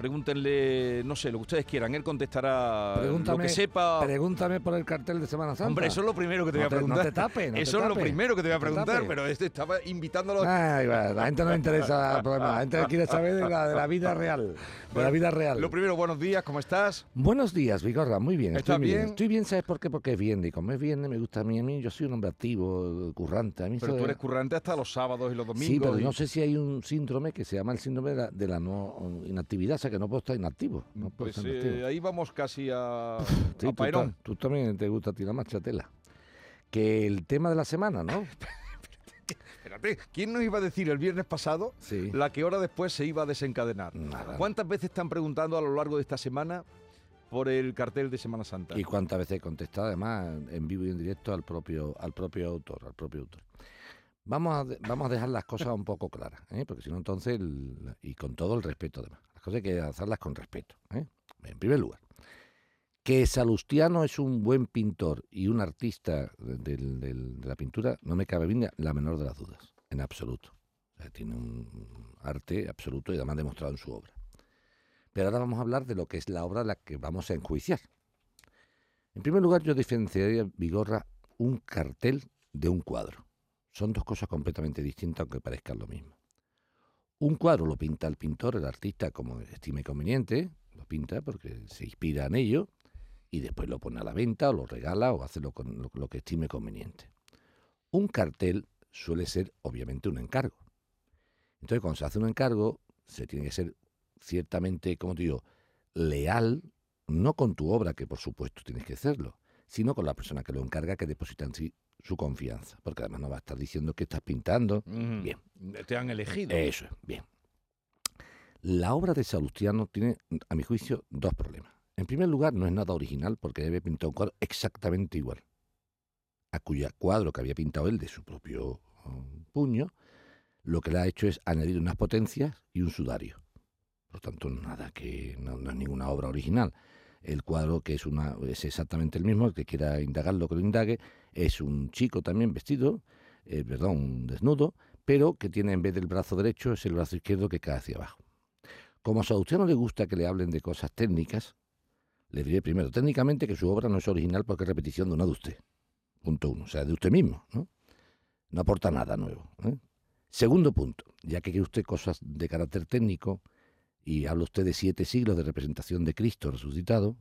pregúntenle, no sé, lo que ustedes quieran, él contestará Pregúntame, lo que sepa. Pregúntame por el cartel de Semana Santa. Hombre, eso es lo primero que te No voy a te- no preguntar. te tapes, no te eso es lo primero que te voy a preguntar, pero este estaba invitándolo. Ay, va, la gente no le interesa el problema. La gente quiere saber de la, de la vida real. De la vida real. Lo primero, buenos días, ¿cómo estás? Buenos días, Vigorra. Muy bien. ¿Estás estoy bien? Estoy bien, ¿sabes por qué? Porque es viernes. Y como es viernes, me gusta a mí. A mí yo soy un hombre activo, currante. A mí Pero tú eres currante hasta los sábados y los domingos. Sí, pero y- no sé si hay un síndrome que se llama el síndrome de la, de la no inactividad, o sea que no puedo estar inactivo. No puedo Pues estar eh, ahí vamos casi a, Sí, a tú, Pairón. ta- tú también te gusta tirar tela. Que el tema de la semana, ¿no? Espérate, ¿quién nos iba a decir el viernes pasado Sí. la que hora después se iba a desencadenar? Nada. ¿Cuántas veces están preguntando a lo largo de esta semana por el cartel de Semana Santa? Y cuántas veces he contestado, además, en vivo y en directo al propio, al propio autor, al propio autor. Vamos a, de- vamos a dejar las cosas un poco claras, ¿eh? porque si no, entonces, el- y con todo el respeto además, cosas hay que hacerlas con respeto. ¿eh? En primer lugar, que Salustiano es un buen pintor y un artista de la pintura, no me cabe bien la menor de las dudas, en absoluto. Tiene un arte absoluto y además demostrado en su obra. Pero ahora vamos a hablar de lo que es la obra a la que vamos a enjuiciar. En primer lugar, yo diferenciaría, Vigorra, un cartel de un cuadro. Son dos cosas completamente distintas, aunque parezcan lo mismo. Un cuadro lo pinta el pintor, el artista, como estime conveniente, lo pinta porque se inspira en ello, y después lo pone a la venta, o lo regala, o hace lo, lo que estime conveniente. Un cartel suele ser, obviamente, un encargo. Entonces, cuando se hace un encargo, se tiene que ser ciertamente, como te digo, leal, no con tu obra, que por supuesto tienes que hacerlo, sino con la persona que lo encarga, que deposita en sí su confianza. Porque además no va a estar diciendo que estás pintando. Bien. Te han elegido. Eso es, bien. La obra de Salustiano tiene, a mi juicio, dos problemas. En primer lugar, no es nada original porque debe pintar un cuadro exactamente igual a cuya cuadro que había pintado él de su propio um, puño, lo que le ha hecho es añadir unas potencias y un sudario. Por lo tanto, nada que no, no es ninguna obra original. El cuadro, que es una es exactamente el mismo, el que quiera indagar lo que lo indague, es un chico también vestido, eh, perdón, un desnudo, pero que tiene en vez del brazo derecho es el brazo izquierdo que cae hacia abajo. Como a Salustiano le gusta que le hablen de cosas técnicas, le diré primero, técnicamente que su obra no es original porque es repetición de una de usted. Punto uno, o sea, de usted mismo, ¿no? No aporta nada nuevo. ¿eh? Segundo punto, ya que quiere usted cosas de carácter técnico y habla usted de siete siglos de representación de Cristo resucitado,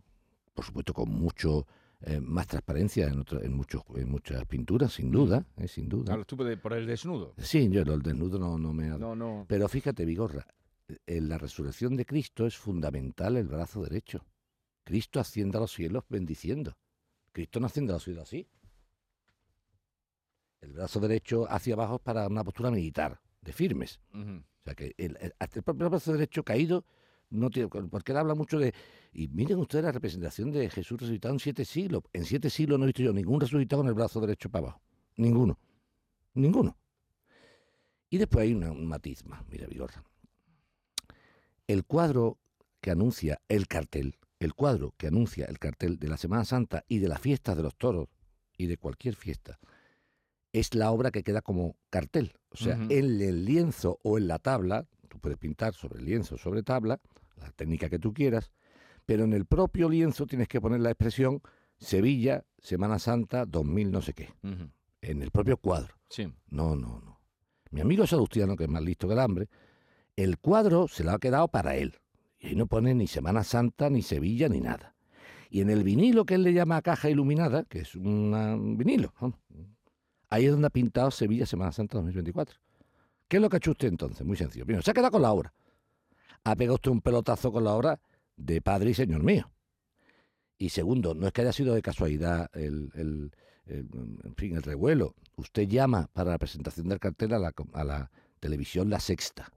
por supuesto con mucho eh, más transparencia en, otro- en, muchos, en muchas pinturas, sin duda, ¿eh? sin duda. Hablas tú de- por el desnudo. Sí, yo el desnudo no, no me... No, no. Pero fíjate, Vigorra, en la resurrección de Cristo es fundamental el brazo derecho. Cristo asciende a los cielos bendiciendo. Cristo no asciende a los cielos así. El brazo derecho hacia abajo es para una postura militar, de firmes. O sea que el, el- hasta el propio brazo derecho caído no tiene. Porque él habla mucho de. Y miren ustedes la representación de Jesús resucitado en siete siglos. En siete siglos no he visto yo ningún resucitado con el brazo derecho para abajo. Ninguno. Ninguno. Y después hay una- un matiz más, mira, Vigorra. El cuadro que anuncia el cartel, el cuadro que anuncia el cartel de la Semana Santa y de las fiestas de los toros y de cualquier fiesta, es la obra que queda como cartel. O sea, en el lienzo o en la tabla, tú puedes pintar sobre lienzo o sobre tabla, la técnica que tú quieras, pero en el propio lienzo tienes que poner la expresión Sevilla, Semana Santa, 2000 no sé qué, en el propio cuadro. Sí. No, no, no. Mi amigo Salustiano, que es más listo que el hambre, el cuadro se lo ha quedado para él. Y ahí no pone ni Semana Santa, ni Sevilla, ni nada. Y en el vinilo que él le llama caja iluminada, que es un vinilo, ahí es donde ha pintado Sevilla Semana Santa 2024. ¿Qué es lo que ha hecho usted entonces? Muy sencillo. Primero, se ha quedado con la obra. Ha pegado usted un pelotazo con la obra de padre y señor mío. Y segundo, no es que haya sido de casualidad el, el- el- fin, el revuelo. Usted llama para la presentación del cartel a la, televisión La Sexta.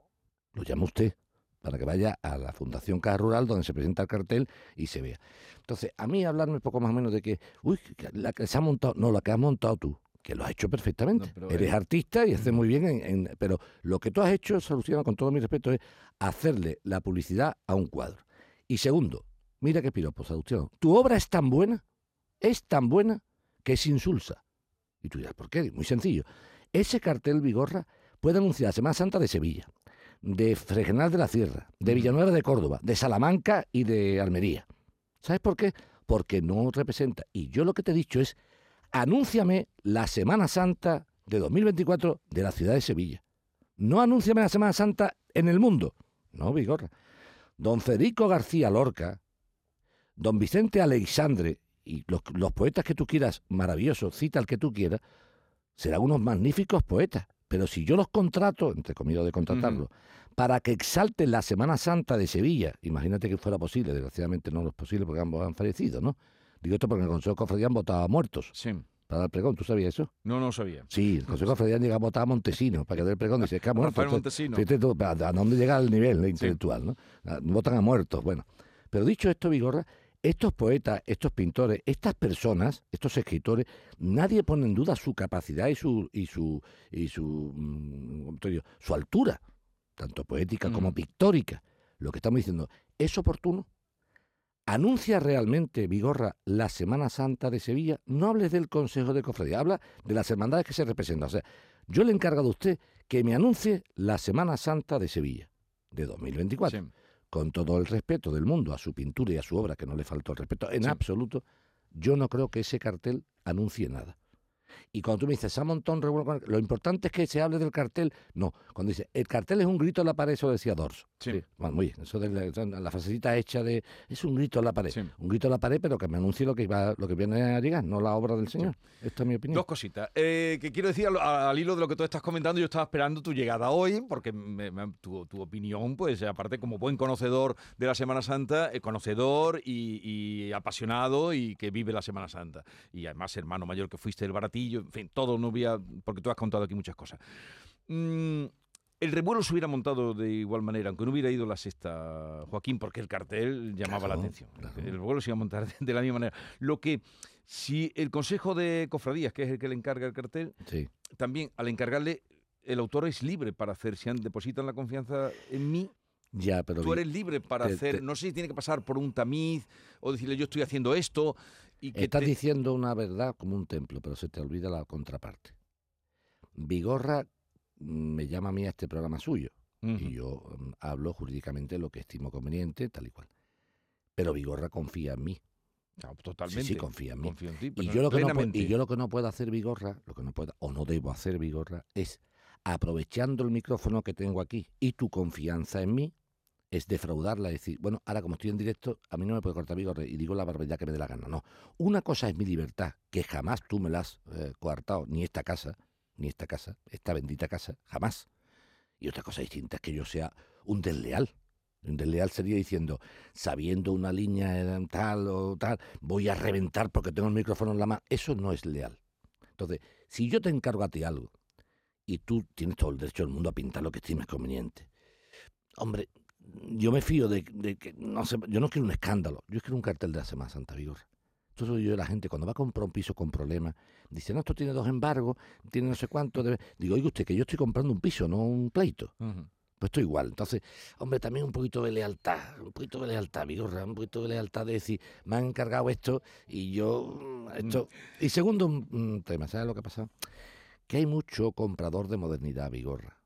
Lo llama usted para que vaya a la Fundación Caja Rural donde se presenta el cartel y se vea. Entonces, a mí hablarme poco más o menos de que, uy, la que se ha montado, no, la que has montado tú, que lo has hecho perfectamente. No, Eres artista y haces muy bien, en, en- pero lo que tú has hecho, Soluciona, con todo mi respeto, es hacerle la publicidad a un cuadro. Y segundo, mira qué piropo, Salustiano, tu obra es tan buena, es tan buena, que es insulsa. Y tú dirás, ¿por qué? Muy sencillo. Ese cartel Vigorra puede anunciar Semana Santa de Sevilla, de Fregenal de la Sierra, de Villanueva de Córdoba, de Salamanca y de Almería. ¿Sabes por qué? Porque no representa. Y yo lo que te he dicho es, anúnciame la Semana Santa de 2024 de la ciudad de Sevilla. No anúnciame la Semana Santa en el mundo. No, Vigorra. Don Federico García Lorca, don Vicente Alexandre y los, los poetas que tú quieras, maravillosos, cita el que tú quieras, serán unos magníficos poetas. Pero si yo los contrato, entre comillas de contratarlos, para que exalten la Semana Santa de Sevilla, imagínate que fuera posible, desgraciadamente no es posible porque ambos han fallecido, ¿no? Digo esto porque en el Consejo de Cofradía han votado a muertos Sí. para dar pregón, ¿tú sabías eso? No, no sabía. Sí, el Consejo de Cofradía llega a votar a Montesinos para que dé el pregón, dice es que ha muerto. Montesinos. Fíjate tú, ¿a dónde llega el nivel intelectual? ¿no? Ah, Votan a muertos, bueno. Pero dicho esto, Vigorra, estos poetas, estos pintores, estas personas, estos escritores, nadie pone en duda su capacidad y su y su y su mm, ¿cómo te digo? su altura, tanto poética como Mm. pictórica. Lo que estamos diciendo, ¿es oportuno? ¿Anuncia realmente Vigorra la Semana Santa de Sevilla? No hables del Consejo de Cofradía, habla de las hermandades que se representan. O sea, yo le he encargado a usted que me anuncie la Semana Santa de Sevilla de 2024 Sí. con todo el respeto del mundo a su pintura y a su obra, que no le faltó el respeto en Sí. absoluto, yo no creo que ese cartel anuncie nada. Y cuando tú me dices, el-", lo importante es que se hable del cartel. No, cuando dice, el cartel es un grito en la pared, eso decía Dorso. Sí. Bueno, muy bien, eso de la, la frasecita hecha de, es un grito en la pared. Sí. Un grito en la pared, pero que me anuncie lo que, va, lo que viene a llegar, no la obra del Señor. Esta es mi opinión. Dos cositas. Eh, que quiero decir al, al hilo de lo que tú estás comentando, yo estaba esperando tu llegada hoy, porque me- me- tu, tu opinión, pues aparte como buen conocedor de la Semana Santa, eh, conocedor y, y apasionado y que vive la Semana Santa. Y además hermano mayor que fuiste del en fin, todo no voy a- porque tú has contado aquí muchas cosas. Mm, el revuelo se hubiera montado de igual manera, aunque no hubiera ido la sexta, Joaquín, porque el cartel llamaba la atención. claro. El revuelo se iba a montar de, la misma manera. Lo que, si el Consejo de Cofradías, que es el que le encarga el cartel, Sí. también al encargarle, el autor es libre para hacer, si han- depositan la confianza en mí, Ya, pero tú eres libre para te- hacer, te- no sé si tiene que pasar por un tamiz o decirle yo estoy haciendo esto y que Estás te- diciendo una verdad como un templo, pero se te olvida la contraparte. Vigorra mm, me llama a mí a este programa suyo y yo mm, hablo jurídicamente lo que estimo conveniente, tal y cual. Pero Vigorra confía en mí. No, totalmente. Sí, sí, confía en mí. Confío en ti, Y yo, lo que no, y yo lo que no puedo hacer Vigorra, lo que no puedo, o no debo hacer Vigorra, es, aprovechando el micrófono que tengo aquí y tu confianza en mí, es defraudarla, decir, bueno, ahora como estoy en directo, a mí no me puede cortar Vigorra y digo la barbaridad que me dé la gana. No, una cosa es mi libertad, que jamás tú me la has eh, coartado, ni esta casa, ni esta casa, esta bendita casa, jamás. Y otra cosa distinta es que yo sea un desleal. Un desleal sería diciendo, sabiendo una línea eh, tal o tal, voy a reventar porque tengo el micrófono en la mano. Eso no es leal. Entonces, si yo te encargo a ti algo y tú tienes todo el derecho del mundo a pintar lo que estimes conveniente, hombre, yo me fío de, de que, no sé, yo no quiero un escándalo, yo quiero un cartel de la Semana Santa Vigorra. Entonces soy yo de la gente, cuando va a comprar un piso con problemas, dice, no, esto tiene dos embargos, tiene no sé cuánto. debe-". Digo, oiga usted, que yo estoy comprando un piso, no un pleito. Pues esto igual. Entonces, hombre, también un poquito de lealtad, un poquito de lealtad, Vigorra, un poquito de lealtad de decir, me han encargado esto y yo mm, esto. Y segundo un, un tema, ¿sabes lo que ha pasado? Que hay mucho comprador de modernidad, Vigorra.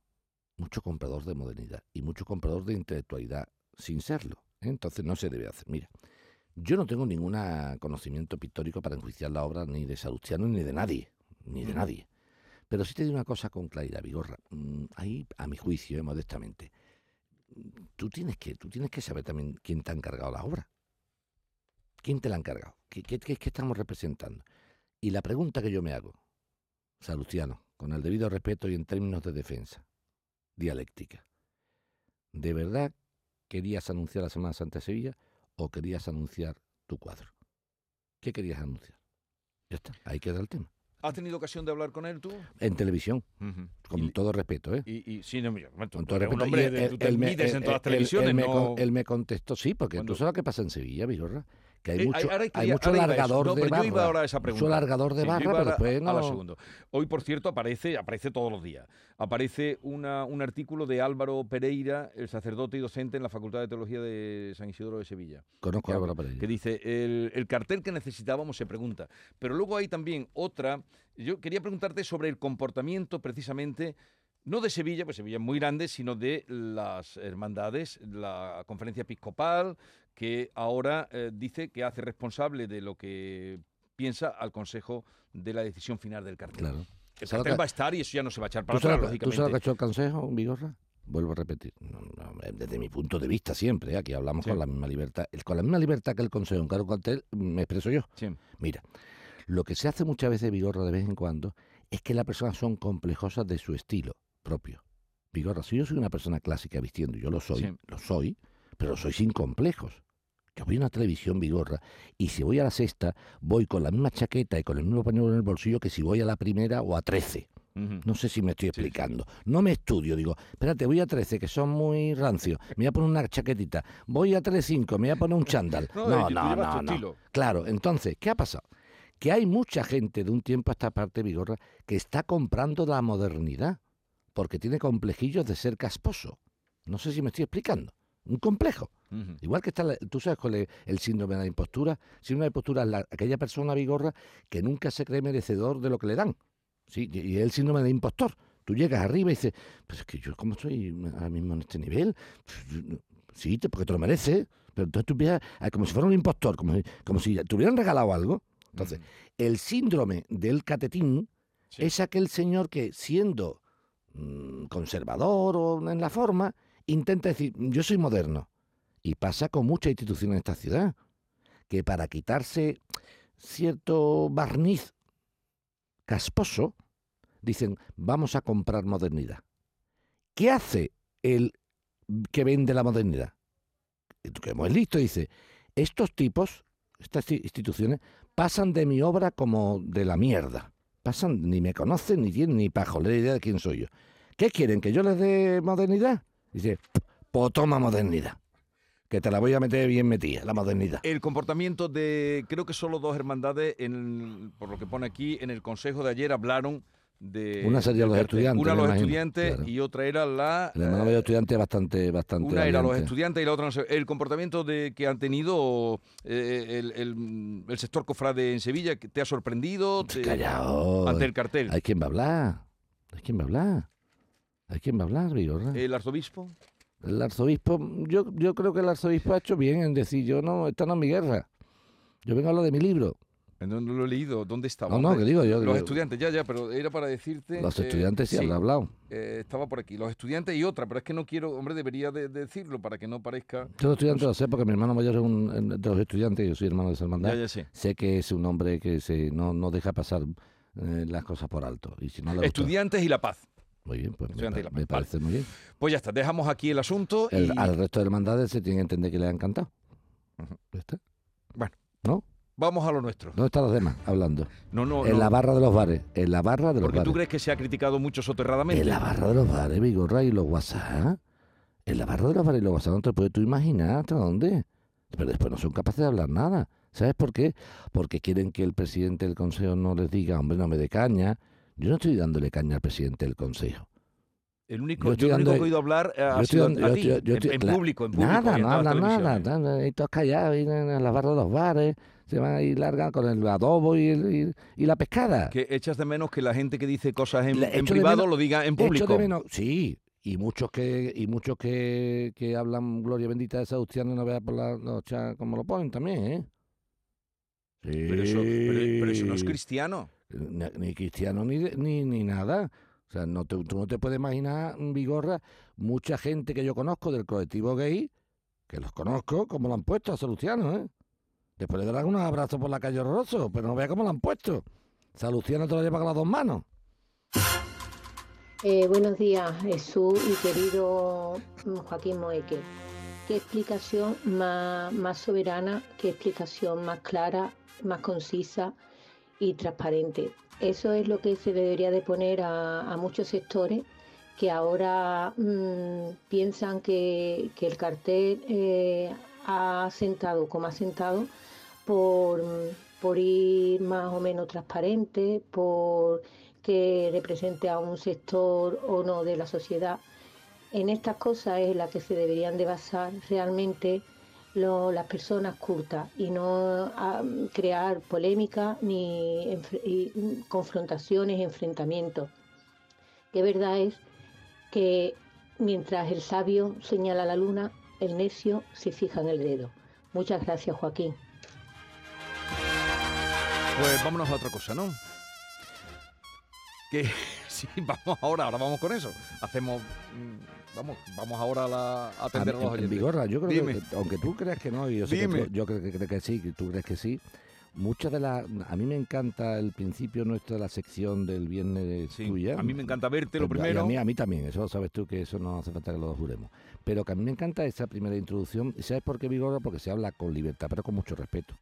Mucho comprador de modernidad y mucho comprador de intelectualidad sin serlo. ¿eh? Entonces no se debe hacer. Mira, yo no tengo ningún conocimiento pictórico para enjuiciar la obra ni de Salustiano ni de nadie, ni de Ujú. nadie. Pero sí te digo una cosa con claridad, Vigorra. Mm, Ahí, a mi juicio, eh, modestamente, mm, tú tienes, que, tú tienes que saber también quién te ha encargado la obra. ¿Quién te la ha encargado? ¿Qué, qué, qué- qué estamos representando? Y la pregunta que yo me hago, Salustiano, con el debido respeto y en términos de defensa, dialéctica, ¿de verdad querías anunciar la Semana Santa de Sevilla o querías anunciar tu cuadro? ¿Qué querías anunciar? Ya está, ahí queda el tema. ¿Has tenido ocasión de hablar con él tú? En televisión, con Y- todo respeto, ¿eh? Y, y sí, no, tú Con todo eres un respeto. hombre, Y de- él- tú te él me- mides en él- todas las televisiones, él me, no... con- él me contestó, sí, porque Cuando- tú sabes lo que pasa en Sevilla, Vigorra, que hay Eh, mucho, hay mucho largador de barra. yo iba ahora a esa mucho pregunta. largador de Sí, barra, pero después a la no... Hoy, por cierto, aparece, aparece todos los días. Aparece una, un artículo de Álvaro Pereira, el sacerdote y docente en la Facultad de Teología de San Isidro de Sevilla. Conozco que, a Álvaro Pereira. que dice, el, el cartel que necesitábamos se pregunta. Pero luego hay también otra, yo quería preguntarte sobre el comportamiento precisamente no de Sevilla, pues Sevilla es muy grande, sino de las hermandades, la conferencia episcopal, que ahora eh, dice que hace responsable de lo que piensa al Consejo de la decisión final del cartel. Claro. El ¿Sabes cartel que- va a estar y eso ya no se va a echar para ¿Tú atrás, sabes, ¿Tú sabes lo que ha lógicamente. hecho el Consejo, Vigorra? Vuelvo a repetir, no, no, desde mi punto de vista siempre, ¿eh? aquí hablamos Sí. con la misma libertad. Con la misma libertad que el Consejo en cargo cartel, me expreso yo. Sí. Mira, lo que se hace muchas veces, Vigorra, de vez en cuando, es que las personas son complejosas de su estilo propio. Vigorra, si yo soy una persona clásica vistiendo, yo lo soy, Sí. lo soy, pero lo soy sin complejos. Yo voy a una televisión, Vigorra, y si voy a la sexta, voy con la misma chaqueta y con el mismo pañuelo en el bolsillo que si voy a la primera o a trece. Ujú. No sé si me estoy Sí, sí. explicando. No me estudio, digo, espérate, voy a 13, que son muy rancios. Me voy a poner una chaquetita. Voy a 3.5, me voy a poner un chándal. No, No, no, no, no. Claro, entonces, ¿qué ha pasado? Que hay mucha gente de un tiempo a esta parte, Vigorra, que está comprando la modernidad porque tiene complejillos de ser casposo. No sé si me estoy explicando. Un complejo. Igual que está, la- tú sabes cuál es el síndrome de la impostura. Síndrome de impostura es la- aquella persona vigorra que nunca se cree merecedor de lo que le dan. Sí, y es el síndrome de impostor. Tú llegas arriba y dices, pues es que yo como estoy ahora mismo en este nivel, Pues, sí, porque te lo mereces, pero entonces tú empiezas a- como si fuera un impostor, como, si- como si te hubieran regalado algo. Entonces, el síndrome del catetín Sí. es aquel señor que siendo mm, conservador o en la forma, intenta decir, yo soy moderno. Y pasa con muchas instituciones en esta ciudad, que para quitarse cierto barniz casposo, dicen, vamos a comprar modernidad. ¿Qué hace el que vende la modernidad? Que es listo, dice, estos tipos, estas instituciones, pasan de mi obra como de la mierda. Pasan, ni me conocen, ni tienen ni pajolera idea de quién soy yo. ¿Qué quieren? ¿Que yo les dé modernidad? Dice, pues toma modernidad. Que te la voy a meter bien metida, la modernidad. El comportamiento de, creo que solo dos hermandades, en, por lo que pone aquí, en el consejo de ayer hablaron de... Una sería los estudiantes, Una los imagino, estudiantes claro. y otra era la... El hermano eh, medio estudiante es bastante, bastante. Una era los estudiantes y la otra no sé. El comportamiento de que han tenido eh, el, el- el sector cofrade en Sevilla, que ¿te ha sorprendido? Te- Callao. ante el cartel. Hay quien va a hablar. Hay quien va a hablar. Hay quien va a hablar, Vigorra. El arzobispo. El arzobispo, yo, yo creo que el arzobispo ha hecho bien en decir, yo no, esta no es mi guerra. Yo vengo a hablar de mi libro. No, no lo he leído. ¿Dónde estaba? No, no, que digo yo. Los estudiantes, ya, ya, pero era para decirte... Los eh, estudiantes sí, sí, habrá hablado. eh, estaba por aquí. Los estudiantes y otra, pero es que no quiero... Hombre, debería de, de decirlo para que no parezca... Yo los estudiantes lo sé porque mi hermano mayor es un de los estudiantes, yo soy hermano de esa hermandad. Ya, ya sé. Sé que es un hombre que se no, no deja pasar eh, las cosas por alto. Y si no le gusta- Estudiantes y la paz. Muy bien, pues me, parece muy bien. Pues ya está, dejamos aquí el asunto y... Al resto de hermandades se tiene que entender que le ha encantado. ¿Ya está? Bueno. ¿No? Vamos a lo nuestro. ¿Dónde están los demás hablando? No, no, en no. la barra de los bares. En la barra de los Porque tú bares. crees que se ha criticado mucho soterradamente. En la barra de los bares, Vigorra, y los WhatsApp. En la barra de los bares y los WhatsApp no te puedes tú imaginar hasta dónde. Pero después no son capaces de hablar nada. ¿Sabes por qué? Porque quieren que el presidente del consejo no les diga, hombre, no me dé caña. Yo no estoy dándole caña al presidente del consejo. El único, Yo yo estoy único que he oído hablar eh, ha Yo estoy a yo ti, estoy- yo en- la- público, en público. y Nada, no hablan nada. están ahí todos callados y en en las barras de los bares. Se van a ir largando con el adobo y, el- y- y la pescada. Que echas de menos que la gente que dice cosas en, echo privado menos- lo diga en Echo público. de menos- sí, y muchos que y muchos que, que hablan gloria bendita de Salustiano y no veas por la noche como lo ponen también, ¿eh? Pero eso, pero, pero eso no es cristiano. Ni, ni cristiano ni, ni, ni nada. O sea, no te- tú no te puedes imaginar, Vigorra, mucha gente que yo conozco del colectivo gay, que los conozco, como lo han puesto a Salustiano, ¿eh? Después le darán unos abrazos por la calle horroroso, pero no vea cómo lo han puesto. Salustiano te lo lleva con las dos manos. Eh, buenos días, Jesús y querido mm, Joaquín Moeque. ¿Qué explicación más, más soberana, qué explicación más clara, más concisa y transparente? Eso es lo que se debería de poner a, muchos sectores que ahora mm, piensan que, que el cartel eh, ha sentado como ha sentado por, por ir más o menos transparente, por que represente a un sector o no de la sociedad. En estas cosas es las que se deberían de basar realmente las personas cultas y no ah, crear polémica ni enfre- y, confrontaciones, enfrentamientos. Que verdad es que mientras el sabio señala la luna, el necio se fija en el dedo. Muchas gracias, Joaquín. Pues vámonos a otra cosa, ¿no? Que sí, vamos ahora, ahora vamos con eso. Hacemos, mm, vamos, vamos ahora a, la, a atender a, A- los en oyentes. Vigorra, yo creo Dime. que, aunque tú creas que no, y yo sé que tú- yo creo que, creo que sí, que tú crees que sí, muchas de las... A mí me encanta el principio nuestro de la sección del viernes Sí, tuya. a mí me encanta verte lo Pues, y primero. A mí, a mí también, eso sabes tú que eso no hace falta que lo juremos. Pero que a mí me encanta esa primera introducción. ¿Y ¿Sabes por qué Vigorra? Porque se habla con libertad, pero con mucho respeto.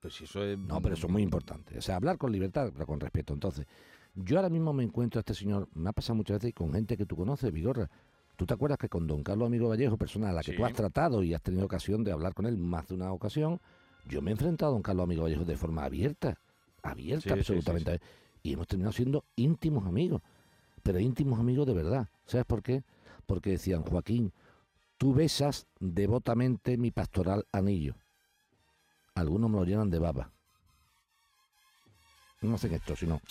Pues eso es. No, pero eso es muy importante. O sea, hablar con libertad, pero con respeto. Entonces, yo ahora mismo me encuentro a este señor, me ha pasado muchas veces con gente que tú conoces, Vigorra. ¿Tú te acuerdas que con don Carlos Amigo Vallejo, persona a la que Sí. tú has tratado y has tenido ocasión de hablar con él más de una ocasión, yo me he enfrentado a don Carlos Amigo Vallejo de forma abierta, abierta Sí, sí, sí, absolutamente. Y hemos terminado siendo íntimos amigos, pero íntimos amigos de verdad. ¿Sabes por qué? Porque decían, Joaquín, tú besas devotamente mi pastoral anillo. Algunos me lo llenan de baba. No hacen esto, sino...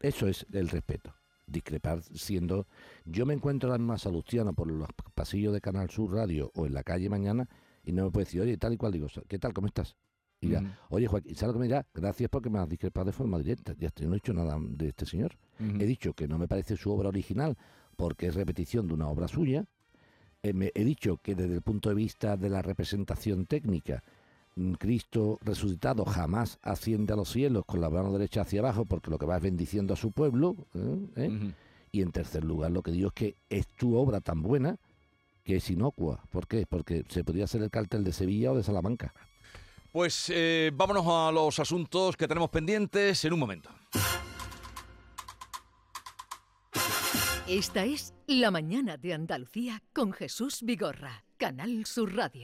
Eso es el respeto. Discrepar siendo... Yo me encuentro ahora mismo a Salustiano por los pasillos de Canal Sur Radio o en la calle mañana y no me puede decir, oye, tal y cual digo, ¿qué tal? ¿Cómo estás? Y Ujú. oye, Joaquín, ¿sabes lo que me dirá? Gracias porque me has discrepado de forma directa. Ya no he dicho nada de este señor. He dicho que no me parece su obra original porque es repetición de una obra suya. Eh, me- he dicho que desde el punto de vista de la representación técnica, Cristo resucitado jamás asciende a los cielos con la mano derecha hacia abajo porque lo que va es bendiciendo a su pueblo. ¿eh? ¿Eh? Y en tercer lugar, lo que digo es que es tu obra tan buena que es inocua. ¿Por qué? Porque se podría hacer el cartel de Sevilla o de Salamanca. Pues eh, vámonos a los asuntos que tenemos pendientes en un momento. Esta es La Mañana de Andalucía con Jesús Vigorra, Canal Sur Radio.